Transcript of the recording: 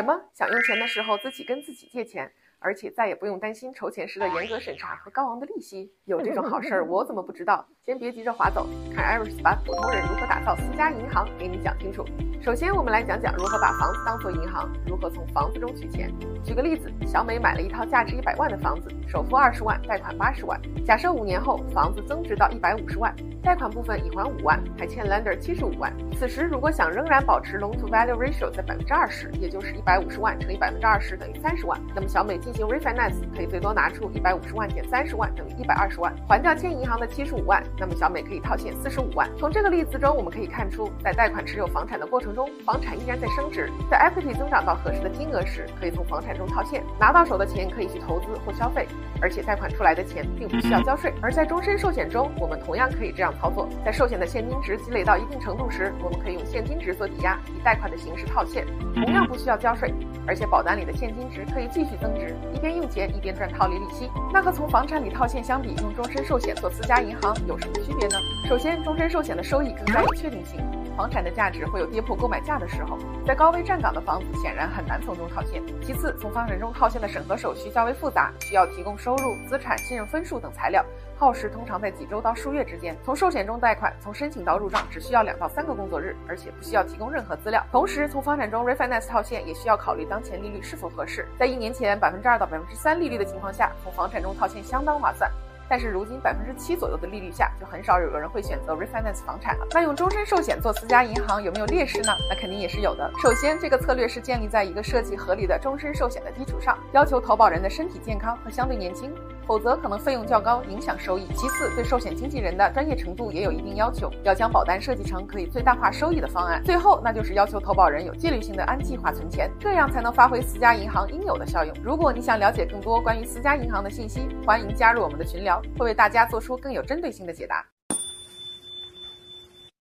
什么？想用钱的时候自己跟自己借钱？而且再也不用担心筹钱时的严格审查和高昂的利息。有这种好事儿，我怎么不知道？先别急着划走，看 Iris 把普通人如何打造私家银行给你讲清楚。首先，我们来讲讲如何把房子当做银行，如何从房子中取钱。举个例子，小美买了一套价值一百万的房子，首付二十万，贷款八十万。假设五年后房子增值到一百五十万，贷款部分已还五万，还欠 lender 七十五万。此时如果想仍然保持 loan to value ratio 在百分之二十，也就是一百五十万乘以百分之二十等于三十万，那么小美进行 refinance 可以最多拿出一百五十万减三十万等于一百二十万，还掉欠银行的七十五万，那么小美可以套现四十五万。从这个例子中，我们可以看出，在贷款持有房产的过程中，房产依然在升值，在 equity 增长到合适的金额时，可以从房产中套现，拿到手的钱可以去投资或消费，而且贷款出来的钱并不需要交税。而在终身寿险中，我们同样可以这样操作，在寿险的现金值积累到一定程度时，我们可以用现金值做抵押，以贷款的形式套现，同样不需要交税，而且保单里的现金值可以继续增值，一边用钱。一边赚套利利息，那和从房产里套现相比，用终身寿险做私家银行有什么区别呢？首先，终身寿险的收益更加有确定性，房产的价值会有跌破购买价的时候，在高位站岗的房子显然很难从中套现。其次，从房产中套现的审核手续较为复杂，需要提供收入、资产、信用分数等材料。耗时通常在几周到数月之间。从寿险中贷款，从申请到入账只需要两到三个工作日，而且不需要提供任何资料。同时，从房产中 refinance 套现也需要考虑当前利率是否合适。在一年前百分之二到百分之三利率的情况下，从房产中套现相当划算。但是如今百分之七左右的利率下，就很少有人会选择 refinance 房产了。那用终身寿险做私家银行有没有劣势呢？那肯定也是有的。首先，这个策略是建立在一个设计合理的终身寿险的基础上，要求投保人的身体健康和相对年轻，否则可能费用较高，影响收益。其次，对寿险经纪人的专业程度也有一定要求，要将保单设计成可以最大化收益的方案。最后，那就是要求投保人有纪律性的按计划存钱，这样才能发挥私家银行应有的效用。如果你想了解更多关于私家银行的信息，欢迎加入我们的群聊，会为大家做。出更有针对性的解答。